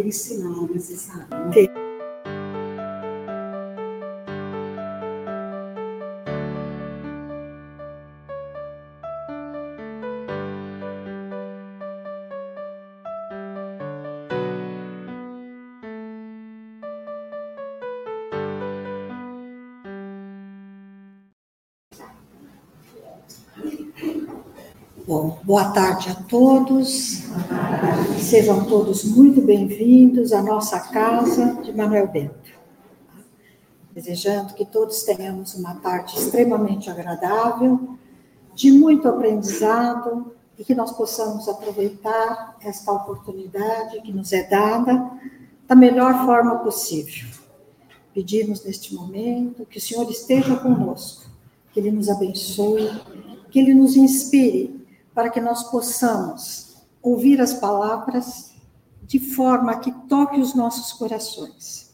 aquele sinal necessário. Né? Bom, boa tarde a todos. Sejam todos muito bem-vindos à nossa casa de Manuel Bento. Desejando que todos tenhamos uma tarde extremamente agradável, de muito aprendizado e que nós possamos aproveitar esta oportunidade que nos é dada da melhor forma possível. Pedimos neste momento que o Senhor esteja conosco, que Ele nos abençoe, que Ele nos inspire para que nós possamos ouvir as palavras de forma que toque os nossos corações.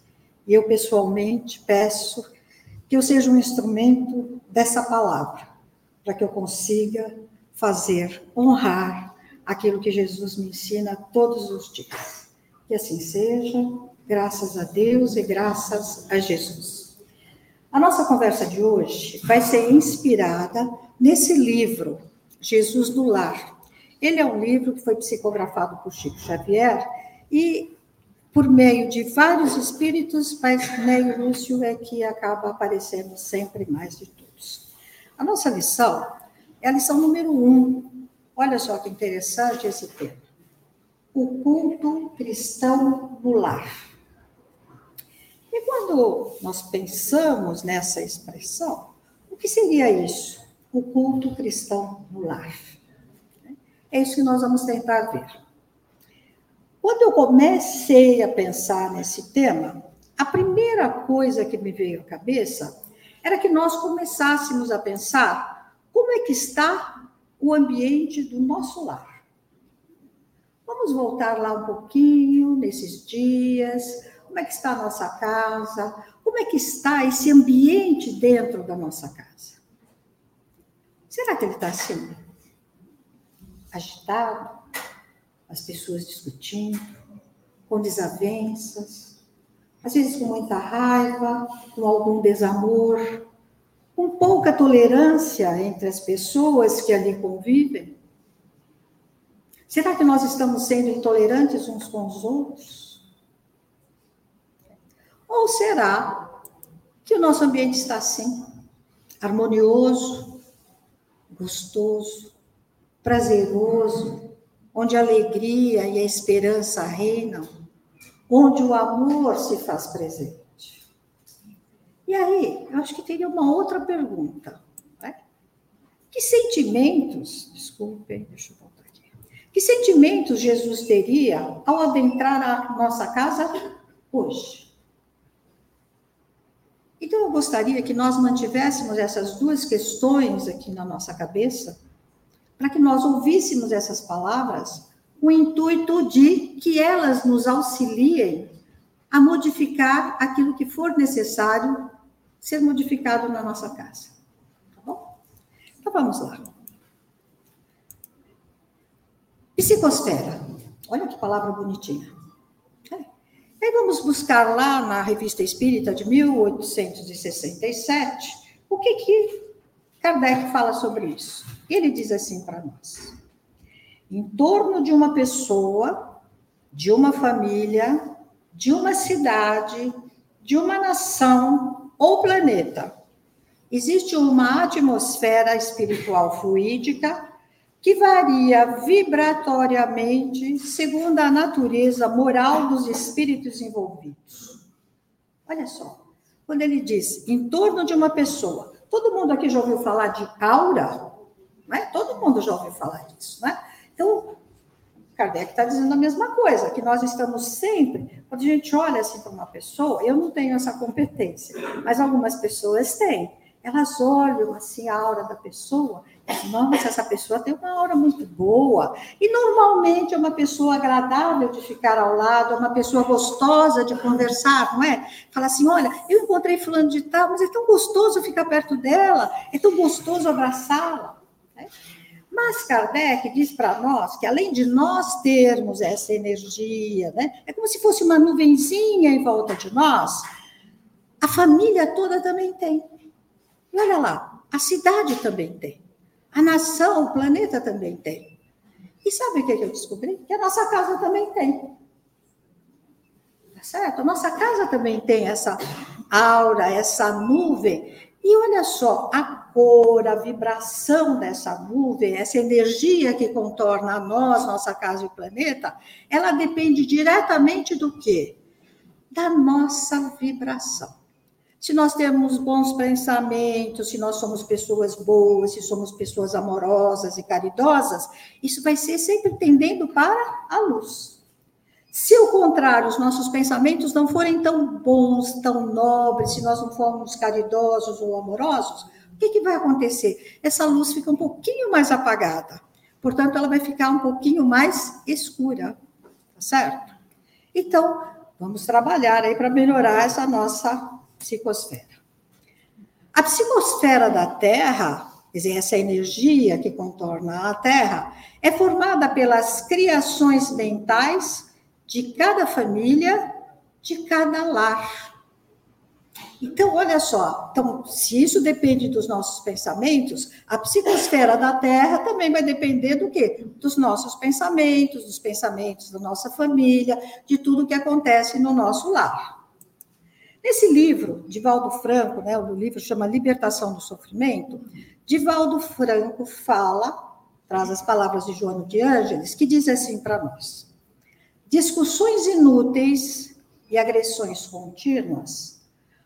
E eu, pessoalmente, peço que eu seja um instrumento dessa palavra, para que eu consiga fazer, honrar aquilo que Jesus me ensina todos os dias. Que assim seja, graças a Deus e graças a Jesus. A nossa conversa de hoje vai ser inspirada nesse livro Jesus no Lar. Ele é um livro que foi psicografado por Chico Xavier e, por meio de vários espíritos, mas Neio Lúcio é que acaba aparecendo sempre mais de todos. A nossa lição é a lição número um. Olha só que interessante esse tema. O culto cristão no lar. E quando nós pensamos nessa expressão, o que seria isso? o culto cristão no lar. É isso que nós vamos tentar ver. Quando eu comecei a pensar nesse tema, a primeira coisa que me veio à cabeça era que nós começássemos a pensar como é que está o ambiente do nosso lar. Vamos voltar lá um pouquinho nesses dias, como é que está a nossa casa, como é que está esse ambiente dentro da nossa casa. Será que ele está assim? Agitado? As pessoas discutindo, com desavenças, às vezes com muita raiva, com algum desamor, com pouca tolerância entre as pessoas que ali convivem? Será que nós estamos sendo intolerantes uns com os outros? Ou será que o nosso ambiente está assim, harmonioso, gostoso, prazeroso, onde a alegria e a esperança reinam, onde o amor se faz presente. E aí, eu acho que teria uma outra pergunta. Né? Que sentimentos, desculpem, deixa eu voltar aqui. Que sentimentos Jesus teria ao adentrar a nossa casa hoje? Então, eu gostaria que nós mantivéssemos essas duas questões aqui na nossa cabeça, para que nós ouvíssemos essas palavras com o intuito de que elas nos auxiliem a modificar aquilo que for necessário ser modificado na nossa casa. Tá bom? Então, vamos lá. Psicosfera. Olha que palavra bonitinha. Aí vamos buscar lá na Revista Espírita de 1867 o que, que Kardec fala sobre isso. Ele diz assim para nós: em torno de uma pessoa, de uma família, de uma cidade, de uma nação ou planeta, existe uma atmosfera espiritual fluídica que varia vibratoriamente segundo a natureza moral dos espíritos envolvidos. Olha só, quando ele diz em torno de uma pessoa, todo mundo aqui já ouviu falar de aura? Né? Todo mundo já ouviu falar disso, né? Então, Kardec está dizendo a mesma coisa, que nós estamos sempre, quando a gente olha assim para uma pessoa, eu não tenho essa competência, mas algumas pessoas têm elas olham assim a aura da pessoa nossa, essa pessoa tem uma aura muito boa. E normalmente é uma pessoa agradável de ficar ao lado, é uma pessoa gostosa de conversar, não é? Fala assim, olha, eu encontrei fulano de tal, mas é tão gostoso ficar perto dela, é tão gostoso abraçá-la. Né? Mas Kardec diz para nós que, além de nós termos essa energia, né, é como se fosse uma nuvenzinha em volta de nós, a família toda também tem. E olha lá, a cidade também tem. A nação, o planeta também tem. E sabe o que eu descobri? Que a nossa casa também tem. Tá certo? A nossa casa também tem essa aura, essa nuvem. E olha só, a cor, a vibração dessa nuvem, essa energia que contorna a nós, nossa casa e planeta, ela depende diretamente do quê? Da nossa vibração. Se nós temos bons pensamentos, se nós somos pessoas boas, se somos pessoas amorosas e caridosas, isso vai ser sempre tendendo para a luz. Se ao contrário, os nossos pensamentos não forem tão bons, tão nobres, se nós não formos caridosos ou amorosos, o que, que vai acontecer? Essa luz fica um pouquinho mais apagada. Portanto, ela vai ficar um pouquinho mais escura, tá certo? Então, vamos trabalhar aí para melhorar essa nossa psicosfera. A psicosfera da Terra, quer dizer, essa energia que contorna a Terra, é formada pelas criações mentais de cada família, de cada lar. Então, olha só, então, se isso depende dos nossos pensamentos, a psicosfera da Terra também vai depender do quê? Dos nossos pensamentos, dos pensamentos da nossa família, de tudo que acontece no nosso lar. Nesse livro, Divaldo Franco, né, o livro chama Libertação do Sofrimento, Divaldo Franco fala, traz as palavras de João de Ângeles, que diz assim para nós: discussões inúteis e agressões contínuas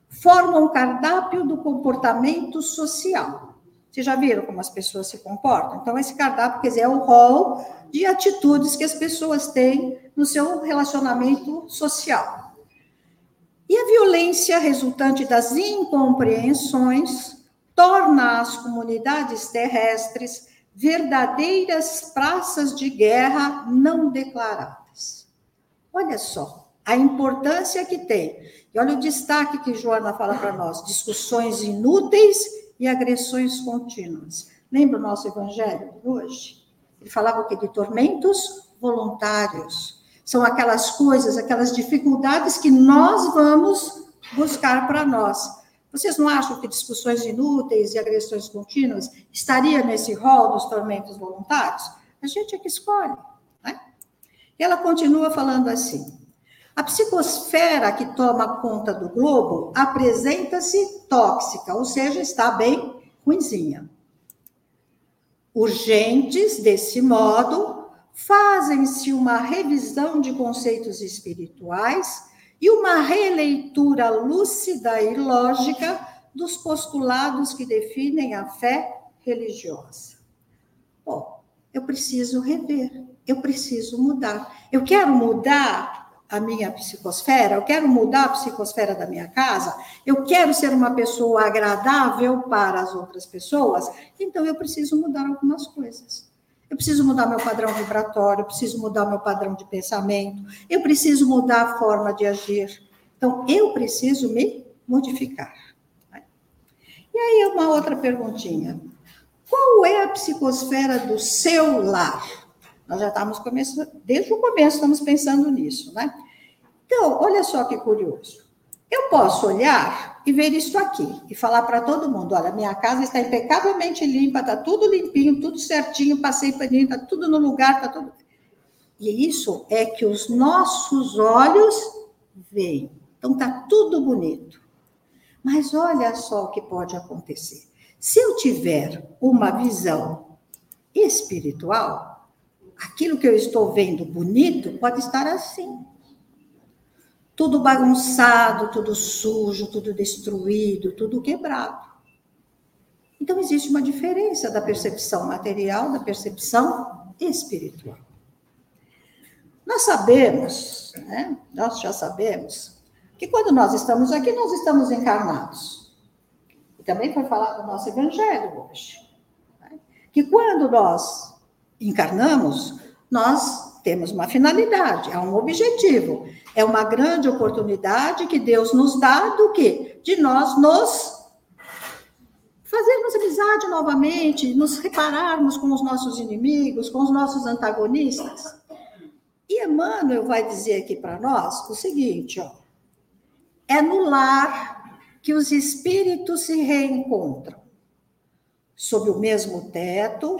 formam o cardápio do comportamento social. Vocês já viram como as pessoas se comportam? Então, esse cardápio, quer dizer, é o rol de atitudes que as pessoas têm no seu relacionamento social. E a violência resultante das incompreensões torna as comunidades terrestres verdadeiras praças de guerra não declaradas. Olha só a importância que tem. E olha o destaque que Joana fala para nós: discussões inúteis e agressões contínuas. Lembra o nosso evangelho de hoje? Ele falava o quê? De tormentos voluntários são aquelas coisas, aquelas dificuldades que nós vamos buscar para nós. Vocês não acham que discussões inúteis e agressões contínuas estaria nesse rol dos tormentos voluntários? A gente é que escolhe. Ela continua falando assim: a psicosfera que toma conta do globo apresenta-se tóxica, ou seja, está bem ruinzinha. Urgentes, desse modo, fazem-se uma revisão de conceitos espirituais e uma releitura lúcida e lógica dos postulados que definem a fé religiosa. Bom, eu preciso rever, eu preciso mudar. Eu quero mudar a minha psicosfera, eu quero mudar a psicosfera da minha casa, eu quero ser uma pessoa agradável para as outras pessoas, então eu preciso mudar algumas coisas. Eu preciso mudar meu padrão vibratório, eu preciso mudar meu padrão de pensamento, eu preciso mudar a forma de agir. Então, eu preciso me modificar. E aí, uma outra perguntinha. Qual é a psicosfera do seu lar? Nós já estamos começando, desde o começo estamos pensando nisso, né? Então, olha só que curioso. Eu posso olhar e ver isso aqui e falar para todo mundo: olha, minha casa está impecavelmente limpa, está tudo limpinho, tudo certinho, passei paninho, está tudo no lugar, está tudo. E isso é que os nossos olhos veem. Então está tudo bonito. Mas olha só o que pode acontecer. Se eu tiver uma visão espiritual, aquilo que eu estou vendo bonito pode estar assim tudo bagunçado, tudo sujo, tudo destruído, tudo quebrado. Então, existe uma diferença da percepção material da percepção espiritual. Nós sabemos, né? nós já sabemos, que quando nós estamos aqui, nós estamos encarnados. E também foi falado no nosso evangelho hoje. Né? Que quando nós encarnamos, nós temos uma finalidade, há um objetivo. É uma grande oportunidade que Deus nos dá do quê? De nós nos fazermos amizade novamente, nos repararmos com os nossos inimigos, com os nossos antagonistas. E Emmanuel vai dizer aqui para nós o seguinte, ó, é no lar que os espíritos se reencontram, sob o mesmo teto,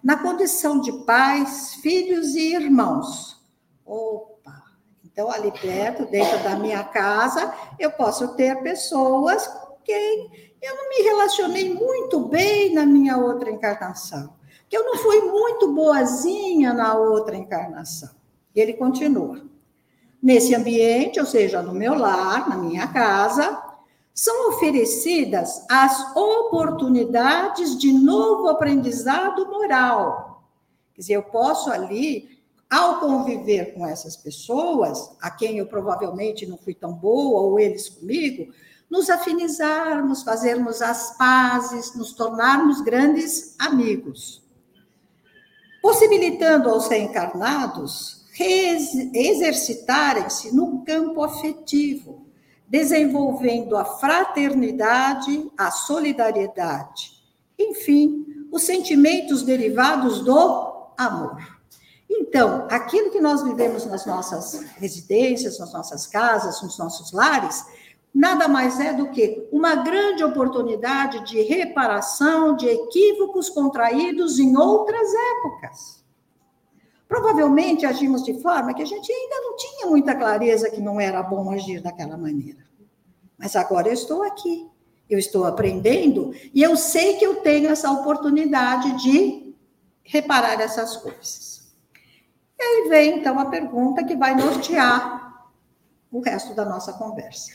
na condição de pais, filhos e irmãos. Opa! Então, ali perto, dentro da minha casa, eu posso ter pessoas com quem eu não me relacionei muito bem na minha outra encarnação, que eu não fui muito boazinha na outra encarnação. E ele continua. Nesse ambiente, ou seja, no meu lar, na minha casa, são oferecidas as oportunidades de novo aprendizado moral. Quer dizer, eu posso ali, ao conviver com essas pessoas, a quem eu provavelmente não fui tão boa, ou eles comigo, nos afinizarmos, fazermos as pazes, nos tornarmos grandes amigos. Possibilitando aos reencarnados exercitarem-se no campo afetivo, desenvolvendo a fraternidade, a solidariedade, enfim, os sentimentos derivados do amor. Então, aquilo que nós vivemos nas nossas residências, nas nossas casas, nos nossos lares, nada mais é do que uma grande oportunidade de reparação de equívocos contraídos em outras épocas. Provavelmente agimos de forma que a gente ainda não tinha muita clareza que não era bom agir daquela maneira. Mas agora eu estou aqui, eu estou aprendendo e eu sei que eu tenho essa oportunidade de reparar essas coisas. E aí vem então a pergunta que vai nortear o resto da nossa conversa.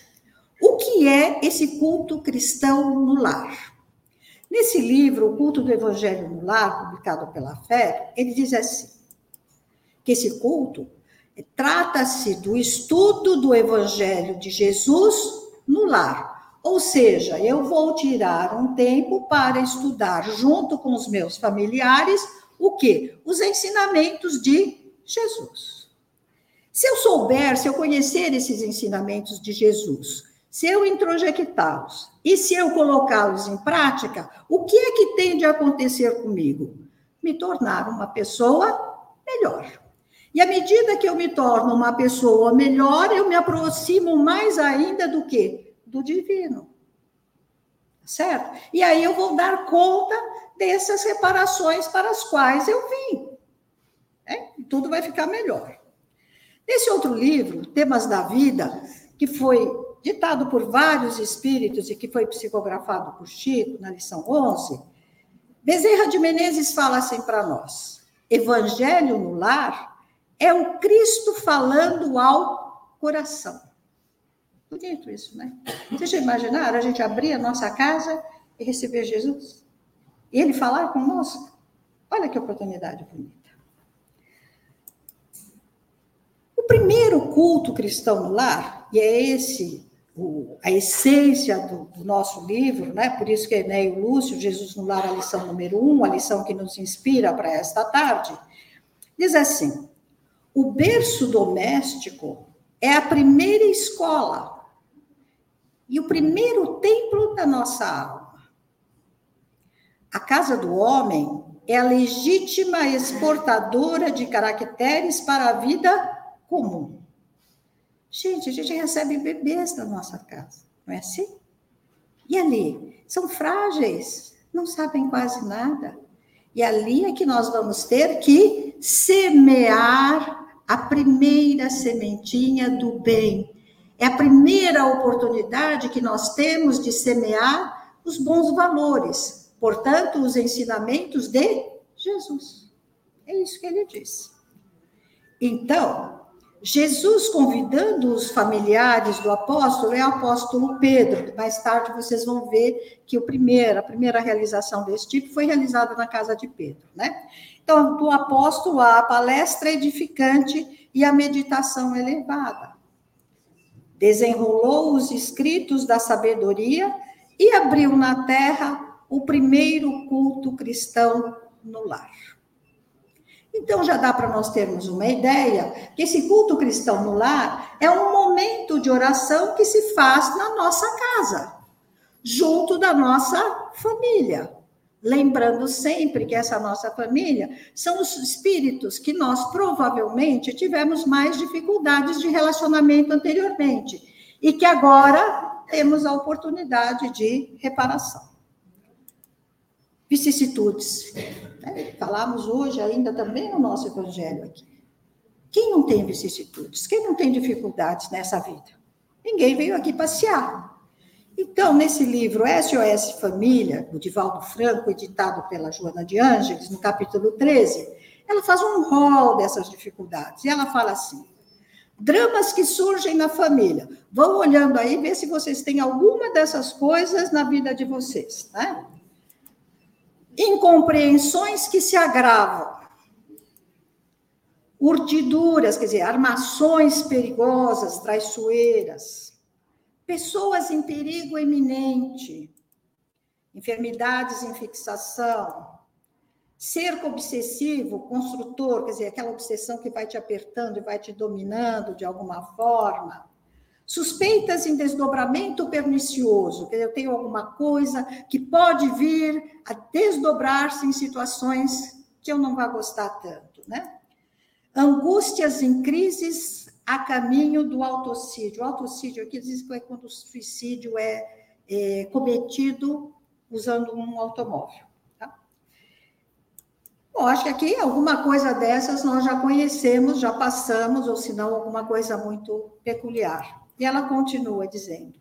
O que é esse culto cristão no lar? Nesse livro, O Culto do Evangelho no Lar, publicado pela Fé, ele diz assim: que esse culto trata-se do estudo do Evangelho de Jesus no lar. Ou seja, eu vou tirar um tempo para estudar junto com os meus familiares o que? Os ensinamentos de Jesus. Se eu souber, se eu conhecer esses ensinamentos de Jesus, se eu introjectá-los e se eu colocá-los em prática, o que é que tem de acontecer comigo? Me tornar uma pessoa melhor. E à medida que eu me torno uma pessoa melhor, eu me aproximo mais ainda do que? Do divino. Certo? E aí eu vou dar conta dessas reparações para as quais eu vim. É? Tudo vai ficar melhor. Nesse outro livro, Temas da Vida, que foi ditado por vários espíritos e que foi psicografado por Chico na lição 11, Bezerra de Menezes fala assim para nós: Evangelho no lar é o Cristo falando ao coração. Bonito isso, né? Vocês já imaginaram a gente abrir a nossa casa e receber Jesus? E ele falar conosco? Olha que oportunidade bonita. O primeiro culto cristão no lar, e é esse o, a essência do, do, nosso livro, né? por isso que Enéio Lúcio, Jesus no Lar, a lição número um, a lição que nos inspira para esta tarde, diz assim: o berço doméstico é a primeira escola e o primeiro templo da nossa alma. A casa do homem é a legítima exportadora de caracteres para a vida comum. Gente, a gente recebe bebês na nossa casa, não é assim? E ali? São frágeis, não sabem quase nada. E ali é que nós vamos ter que semear a primeira sementinha do bem. É a primeira oportunidade que nós temos de semear os bons valores, portanto, os ensinamentos de Jesus. É isso que ele diz. Então, Jesus convidando os familiares do apóstolo é o apóstolo Pedro. Mais tarde vocês vão ver que o primeiro, a primeira realização desse tipo foi realizada na casa de Pedro, né? Então, do apóstolo a palestra edificante e a meditação elevada. Desenrolou os escritos da sabedoria e abriu na terra o primeiro culto cristão no lar. Então já dá para nós termos uma ideia que esse culto cristão no lar é um momento de oração que se faz na nossa casa, junto da nossa família. Lembrando sempre que essa nossa família são os espíritos que nós provavelmente tivemos mais dificuldades de relacionamento anteriormente e que agora temos a oportunidade de reparação. Vicissitudes. Né? Falamos hoje ainda também no nosso evangelho aqui. Quem não tem vicissitudes? Quem não tem dificuldades nessa vida? Ninguém veio aqui passear. Então, nesse livro SOS Família, do Divaldo Franco, editado pela Joana de Ângeles, no capítulo 13, ela faz um rol dessas dificuldades. E ela fala assim: dramas que surgem na família. Vão olhando aí, ver se vocês têm alguma dessas coisas na vida de vocês, né? Incompreensões que se agravam. Urdiduras, quer dizer, armações perigosas, traiçoeiras pessoas em perigo eminente, enfermidades em fixação, cerco obsessivo, construtor, quer dizer, aquela obsessão que vai te apertando e vai te dominando de alguma forma, suspeitas em desdobramento pernicioso, quer dizer, eu tenho alguma coisa que pode vir a desdobrar-se em situações que eu não vá gostar tanto, né? Angústias em crises a caminho do autocídio. O autocídio aqui diz que é quando o suicídio é, é cometido usando um automóvel. Tá? Bom, acho que aqui alguma coisa dessas nós já conhecemos, já passamos, ou se não, alguma coisa muito peculiar. E ela continua dizendo: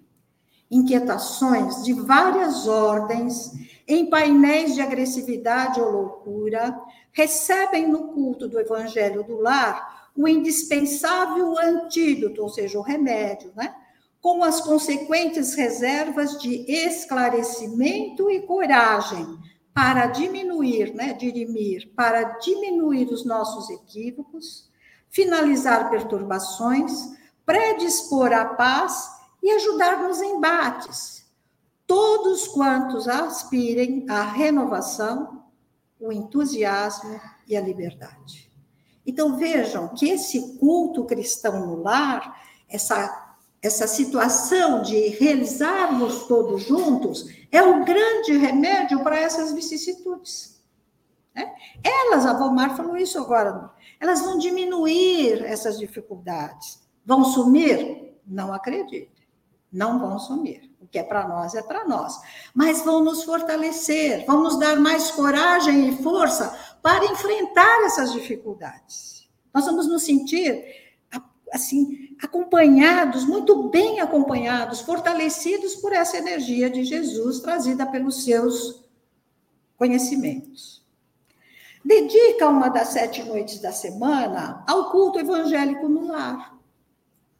inquietações de várias ordens, em painéis de agressividade ou loucura, recebem no culto do evangelho do lar o indispensável antídoto, ou seja, o remédio, né? com as consequentes reservas de esclarecimento e coragem para diminuir, né, dirimir, para diminuir os nossos equívocos, finalizar perturbações, predispor a paz e ajudar nos embates. Todos quantos aspirem à renovação, o entusiasmo e a liberdade. Então vejam que esse culto cristão no lar, essa, essa situação de realizarmos todos juntos, é o grande remédio para essas vicissitudes. Né? Elas, a Valmar falou isso agora, elas vão diminuir essas dificuldades. Vão sumir? Não acredito. Não vão sumir. O que é para nós é para nós. Mas vão nos fortalecer, vão nos dar mais coragem e força para enfrentar essas dificuldades. Nós vamos nos sentir assim acompanhados, muito bem acompanhados, fortalecidos por essa energia de Jesus trazida pelos seus conhecimentos. Dedica uma das sete noites da semana ao culto evangélico no lar,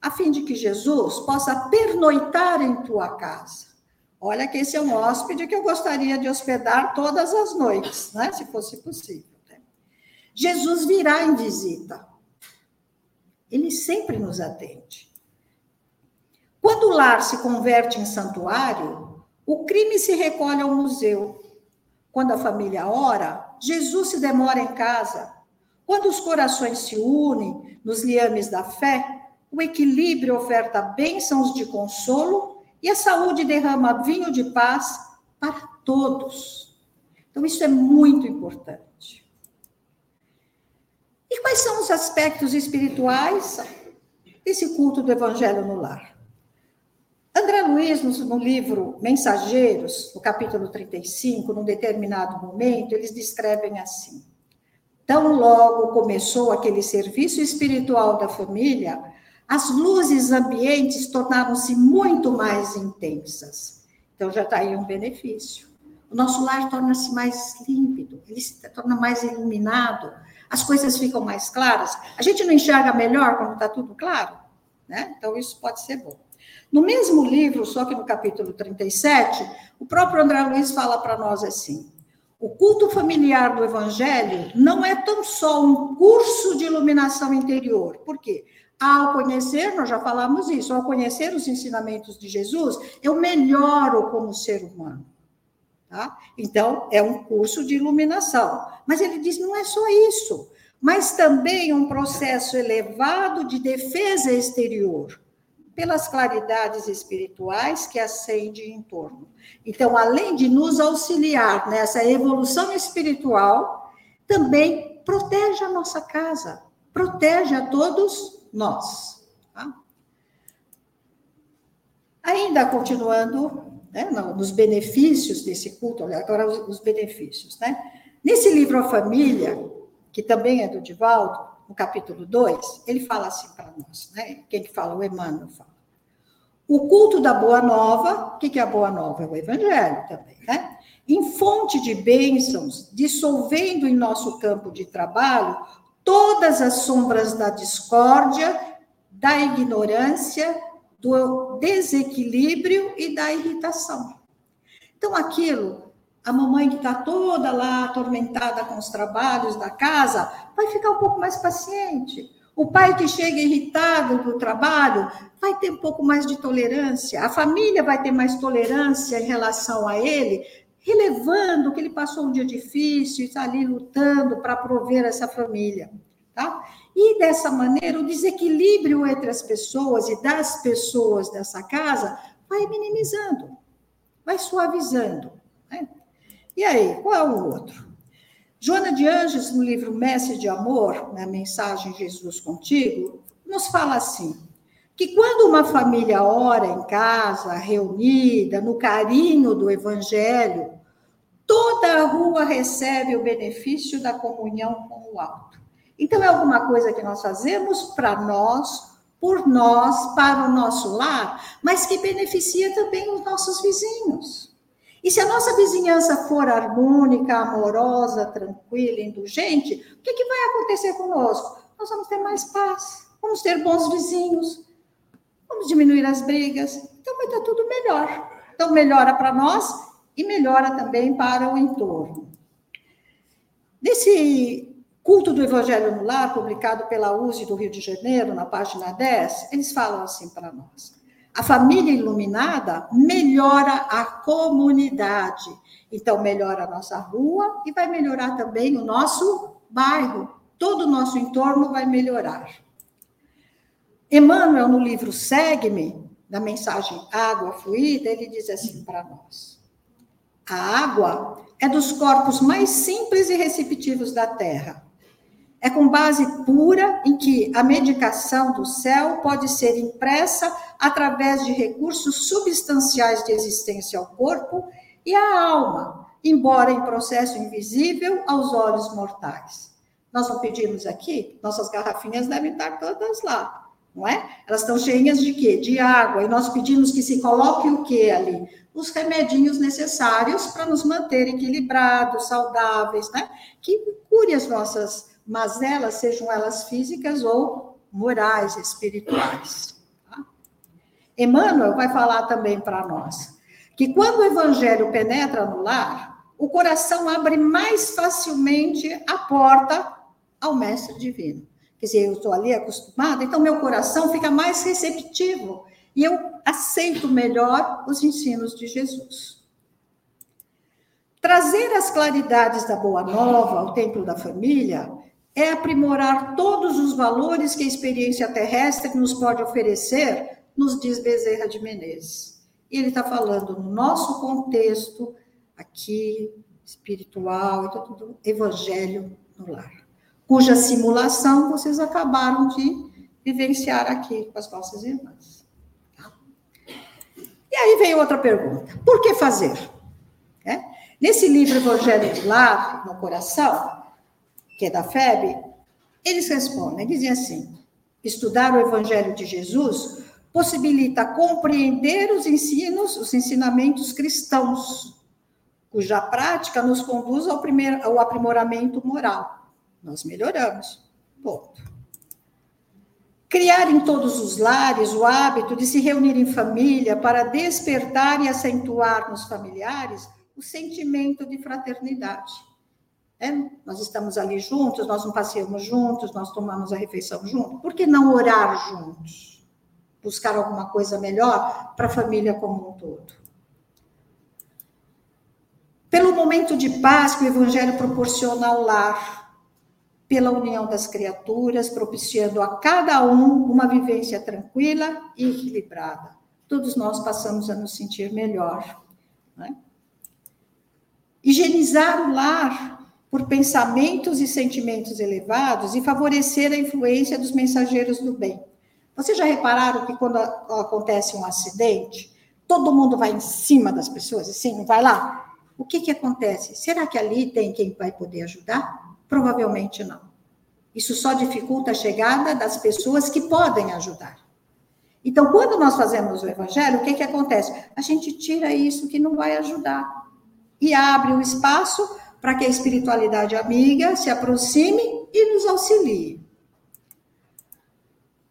a fim de que Jesus possa pernoitar em tua casa. Olha que esse é um hóspede que eu gostaria de hospedar todas as noites, né, se fosse possível. Jesus virá em visita. Ele sempre nos atende. Quando o lar se converte em santuário, o crime se recolhe ao museu. Quando a família ora, Jesus se demora em casa. Quando os corações se unem nos liames da fé, o equilíbrio oferta bênçãos de consolo e a saúde derrama vinho de paz para todos. Então, isso é muito importante. Quais são os aspectos espirituais desse culto do Evangelho no lar? André Luiz, no, livro Mensageiros, no capítulo 35, num determinado momento, eles descrevem assim: Tão logo começou aquele serviço espiritual da família, as luzes ambientes tornaram-se muito mais intensas. Então já está aí um benefício. O nosso lar torna-se mais límpido, ele se torna mais iluminado, as coisas ficam mais claras. A gente não enxerga melhor quando está tudo claro, né? Então, isso pode ser bom. No mesmo livro, só que no capítulo 37, o próprio André Luiz fala para nós assim: o culto familiar do Evangelho não é tão só um curso de iluminação interior. Por quê? Ao conhecer, nós já falamos isso, ao conhecer os ensinamentos de Jesus, eu melhoro como ser humano. Tá? Então, é um curso de iluminação. Mas ele diz: não é só isso, mas também um processo elevado de defesa exterior, pelas claridades espirituais que acendem em torno. Então, além de nos auxiliar nessa evolução espiritual, também protege a nossa casa, protege a todos nós. Tá? Ainda continuando né, nos benefícios desse culto, agora os benefícios, né? Nesse livro A Família, que também é do Divaldo, no capítulo 2, ele fala assim para nós, né? Quem que fala? O Emmanuel fala. O culto da Boa Nova, o que é a Boa Nova? É o Evangelho também, né? Em fonte de bênçãos, dissolvendo em nosso campo de trabalho todas as sombras da discórdia, da ignorância, do desequilíbrio e da irritação. Então, aquilo, a mamãe que está toda lá atormentada com os trabalhos da casa, vai ficar um pouco mais paciente. O pai que chega irritado do trabalho vai ter um pouco mais de tolerância. A família vai ter mais tolerância em relação a ele, relevando que ele passou um dia difícil, está ali lutando para prover essa família. Tá? E dessa maneira, o desequilíbrio entre as pessoas e das pessoas dessa casa vai minimizando, vai suavizando. Né? E aí, qual é o outro? Joana de Anjos, no livro Mestre de Amor, na mensagem Jesus Contigo, nos fala assim: que quando uma família ora em casa, reunida, no carinho do Evangelho, toda a rua recebe o benefício da comunhão com o alto. Então, é alguma coisa que nós fazemos para nós, por nós, para o nosso lar, mas que beneficia também os nossos vizinhos. E se a nossa vizinhança for harmônica, amorosa, tranquila, indulgente, o que, que vai acontecer conosco? Nós vamos ter mais paz, vamos ter bons vizinhos, vamos diminuir as brigas, então vai estar tudo melhor. Então, melhora para nós e melhora também para o entorno. Nesse Culto do Evangelho no Lar, publicado pela USE do Rio de Janeiro, na página 10, eles falam assim para nós. A família iluminada melhora a comunidade. Então, melhora a nossa rua e vai melhorar também o nosso bairro. Todo o nosso entorno vai melhorar. Emmanuel, no livro Segue-me, da mensagem Água Fluida, ele diz assim para nós: A água é dos corpos mais simples e receptivos da Terra é com base pura em que a medicação do céu pode ser impressa através de recursos substanciais de existência ao corpo e à alma, embora em processo invisível aos olhos mortais. Nós não pedimos aqui, nossas garrafinhas devem estar todas lá, não é? Elas estão cheias de quê? De água, e nós pedimos que se coloque o quê ali? Os remedinhos necessários para nos manter equilibrados, saudáveis, né? Que cure as nossas mas elas sejam elas físicas ou morais, espirituais. Tá? Emmanuel vai falar também para nós que quando o evangelho penetra no lar, o coração abre mais facilmente a porta ao mestre divino. Quer dizer, eu estou ali acostumada, então meu coração fica mais receptivo e eu aceito melhor os ensinos de Jesus. Trazer as claridades da Boa Nova ao templo da família é aprimorar todos os valores que a experiência terrestre nos pode oferecer, nos diz Bezerra de Menezes. E ele está falando no nosso contexto aqui, espiritual, tudo, evangelho no lar, cuja simulação vocês acabaram de vivenciar aqui com as nossas irmãs. Tá? E aí vem outra pergunta: por que fazer? É? Nesse livro Evangelho do Lar, no Coração, que é da FEB, eles respondem, dizem assim: estudar o Evangelho de Jesus possibilita compreender os ensinos, os ensinamentos cristãos, cuja prática nos conduz ao, primeiro, ao aprimoramento moral. Nós melhoramos. Ponto. Criar em todos os lares o hábito de se reunir em família para despertar e acentuar nos familiares o sentimento de fraternidade. É, nós estamos ali juntos, nós não passeamos juntos, nós tomamos a refeição juntos. Por que não orar juntos? Buscar alguma coisa melhor para a família como um todo. Pelo momento de paz que o Evangelho proporciona ao lar, pela união das criaturas, propiciando a cada um uma vivência tranquila e equilibrada. Todos nós passamos a nos sentir melhor. Né? Higienizar o lar por pensamentos e sentimentos elevados e favorecer a influência dos mensageiros do bem. Vocês já repararam que quando acontece um acidente, todo mundo vai em cima das pessoas, assim, vai lá? O que, que acontece? Será que ali tem quem vai poder ajudar? Provavelmente não. Isso só dificulta a chegada das pessoas que podem ajudar. Então, quando nós fazemos o evangelho, o que, que acontece? A gente tira isso que não vai ajudar e abre o espaço para que a espiritualidade amiga se aproxime e nos auxilie.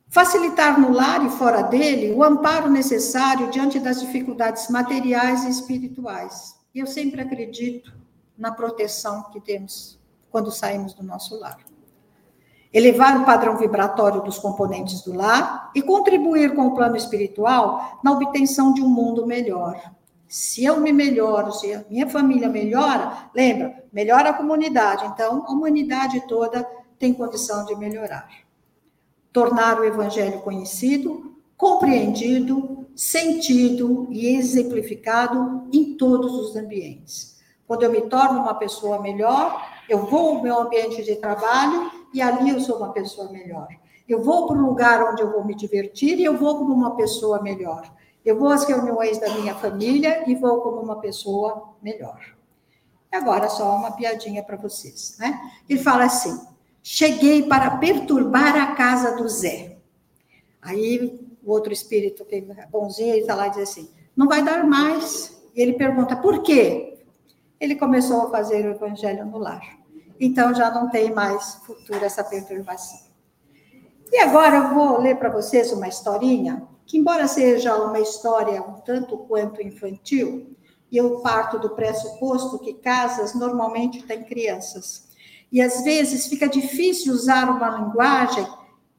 Facilitar no lar e fora dele o amparo necessário diante das dificuldades materiais e espirituais. Eu sempre acredito na proteção que temos quando saímos do nosso lar. Elevar o padrão vibratório dos componentes do lar e contribuir com o plano espiritual na obtenção de um mundo melhor. Se eu me melhoro, se a minha família melhora, lembra, melhora a comunidade. Então, a humanidade toda tem condição de melhorar tornar o evangelho conhecido, compreendido, sentido e exemplificado em todos os ambientes. Quando eu me torno uma pessoa melhor, eu vou ao meu ambiente de trabalho e ali eu sou uma pessoa melhor. Eu vou para um lugar onde eu vou me divertir e eu vou como uma pessoa melhor. Eu vou às reuniões da minha família e vou como uma pessoa melhor. Agora, só uma piadinha para vocês, né? Ele fala assim: cheguei para perturbar a casa do Zé. Aí o outro espírito, que é bonzinho, ele está lá e diz assim: não vai dar mais. E ele pergunta: por quê? Ele começou a fazer o evangelho no lar. Então já não tem mais futuro essa perturbação. E agora eu vou ler para vocês uma historinha, que, embora seja uma história um tanto quanto infantil, eu parto do pressuposto que casas normalmente têm crianças. E às vezes fica difícil usar uma linguagem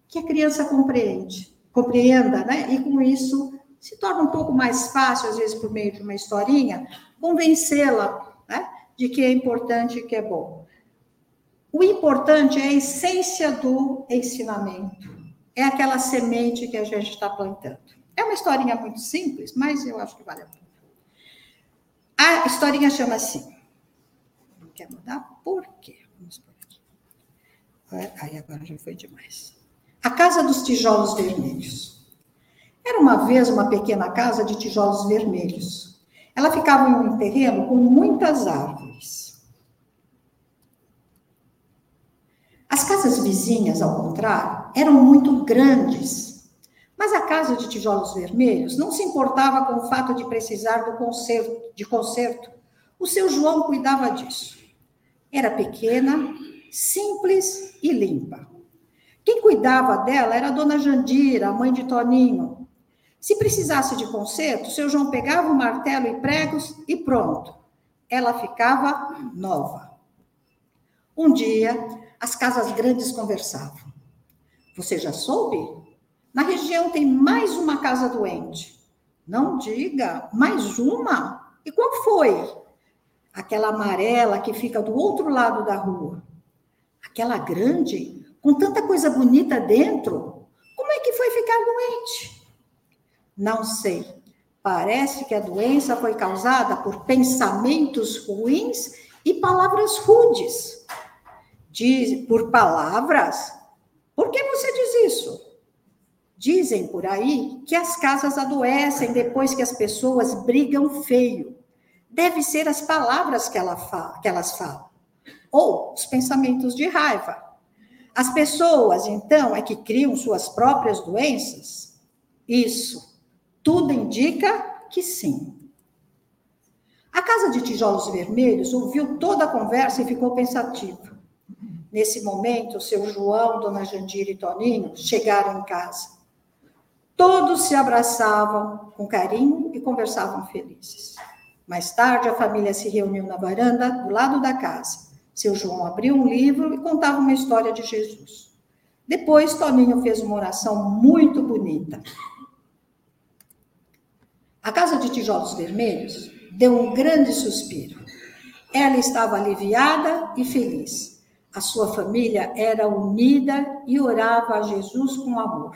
que a criança compreende, compreenda, né? E com isso se torna um pouco mais fácil, às vezes por meio de uma historinha, convencê-la né, de que é importante e que é bom. O importante é a essência do ensinamento, é aquela semente que a gente está plantando. É uma historinha muito simples, mas eu acho que vale a pena. A historinha chama assim. Quer mudar? Por quê? Aí agora já foi demais. A Casa dos Tijolos Vermelhos. Era uma vez uma pequena casa de tijolos vermelhos. Ela ficava em um terreno com muitas árvores. As casas vizinhas, ao contrário, eram muito grandes. Mas a casa de tijolos vermelhos não se importava com o fato de precisar do conserto, de conserto. O seu João cuidava disso. Era pequena, simples e limpa. Quem cuidava dela era a dona Jandira, a mãe de Toninho. Se precisasse de conserto, seu João pegava o martelo e pregos e pronto. Ela ficava nova. Um dia, as casas grandes conversavam. Você já soube? Na região tem mais uma casa doente. Não diga, mais uma? E qual foi? Aquela amarela que fica do outro lado da rua aquela grande, com tanta coisa bonita dentro, como é que foi ficar doente? Não sei. Parece que a doença foi causada por pensamentos ruins e palavras rudes. Diz, por palavras? Por que você diz isso? Dizem por aí que as casas adoecem depois que as pessoas brigam feio. Deve ser as palavras que, ela fala, que elas falam ou os pensamentos de raiva. As pessoas, então, é que criam suas próprias doenças? Isso. Tudo indica que sim. A Casa de Tijolos Vermelhos ouviu toda a conversa e ficou pensativa. Nesse momento, seu João, Dona Jandira e Toninho chegaram em casa. Todos se abraçavam com carinho e conversavam felizes. Mais tarde, a família se reuniu na varanda do lado da casa. Seu João abriu um livro e contava uma história de Jesus. Depois, Toninho fez uma oração muito bonita. A casa de tijolos vermelhos deu um grande suspiro. Ela estava aliviada e feliz. A sua família era unida e orava a Jesus com amor.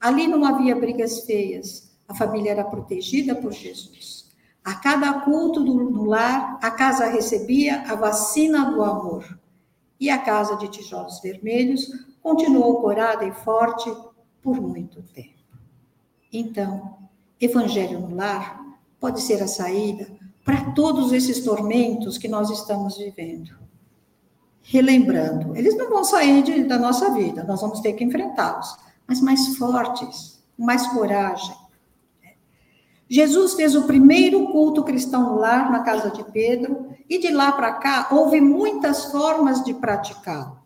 Ali não havia brigas feias, a família era protegida por Jesus. A cada culto do lar, a casa recebia a vacina do amor. E a casa de tijolos vermelhos continuou corada e forte por muito tempo. Então, Evangelho no lar pode ser a saída para todos esses tormentos que nós estamos vivendo. Relembrando, eles não vão sair de, da nossa vida, nós vamos ter que enfrentá-los, mas mais fortes, com mais coragem. Jesus fez o primeiro culto cristão lar, na casa de Pedro, e de lá para cá houve muitas formas de praticá-lo.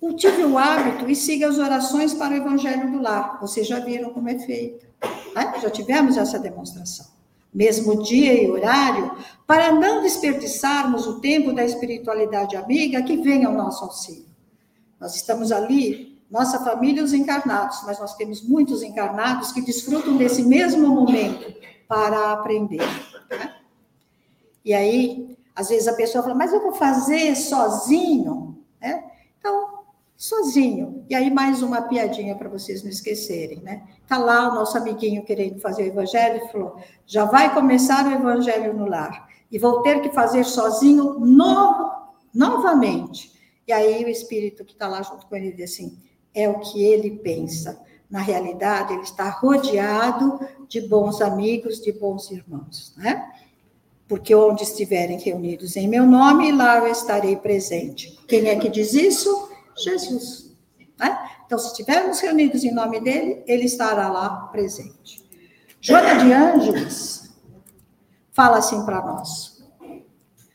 Cultive o hábito e siga as orações para o Evangelho do Lar. Vocês já viram como é feito. Né? Já tivemos essa demonstração. Mesmo dia e horário, para não desperdiçarmos o tempo da espiritualidade amiga que vem ao nosso auxílio. Nós estamos ali, nossa família, os encarnados, mas nós temos muitos encarnados que desfrutam desse mesmo momento para aprender. Né? E aí, às vezes a pessoa fala, mas eu vou fazer sozinho. Né? Sozinho. E aí, mais uma piadinha para vocês não esquecerem, né? Tá lá o nosso amiguinho querendo fazer o evangelho falou: já vai começar o evangelho no lar. E vou ter que fazer sozinho novo, novamente. E aí, o espírito que está lá junto com ele diz assim: é o que ele pensa. Na realidade, ele está rodeado de bons amigos, de bons irmãos, né? Porque onde estiverem reunidos em meu nome, lá eu estarei presente. Quem é que diz isso? Jesus. Né? Então, se estivermos reunidos em nome dele, ele estará lá presente. Joana de Ângeles fala assim para nós: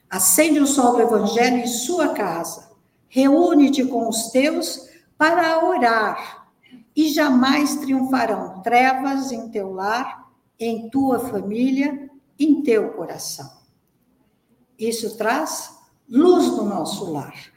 acende o sol do evangelho em sua casa, reúne-te com os teus para orar, e jamais triunfarão trevas em teu lar, em tua família, em teu coração. Isso traz luz no nosso lar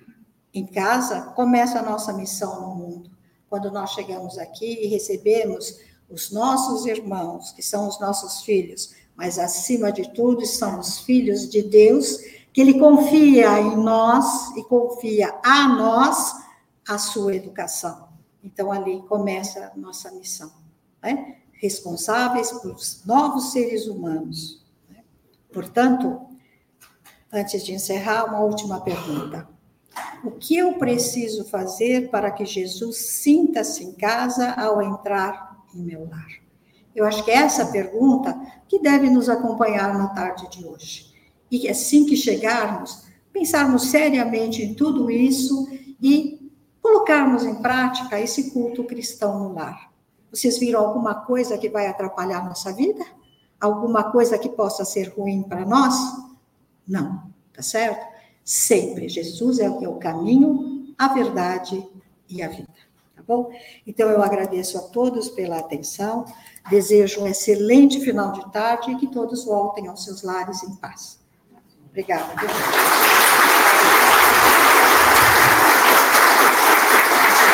em casa, começa a nossa missão no mundo. Quando nós chegamos aqui e recebemos os nossos irmãos, que são os nossos filhos, mas acima de tudo são os filhos de Deus, que Ele confia em nós e confia a nós a sua educação. Então ali começa a nossa missão, né? responsáveis por novos seres humanos. Né? Portanto, antes de encerrar, uma última pergunta. O que eu preciso fazer para que Jesus sinta-se em casa ao entrar em meu lar? Eu acho que é essa pergunta que deve nos acompanhar na tarde de hoje. E assim que chegarmos, pensarmos seriamente em tudo isso e colocarmos em prática esse culto cristão no lar. Vocês viram alguma coisa que vai atrapalhar nossa vida? Alguma coisa que possa ser ruim para nós? Não, tá certo? Sempre. Jesus é o caminho, a verdade e a vida. Tá bom? Então, eu agradeço a todos pela atenção, desejo um excelente final de tarde e que todos voltem aos seus lares em paz. Obrigada.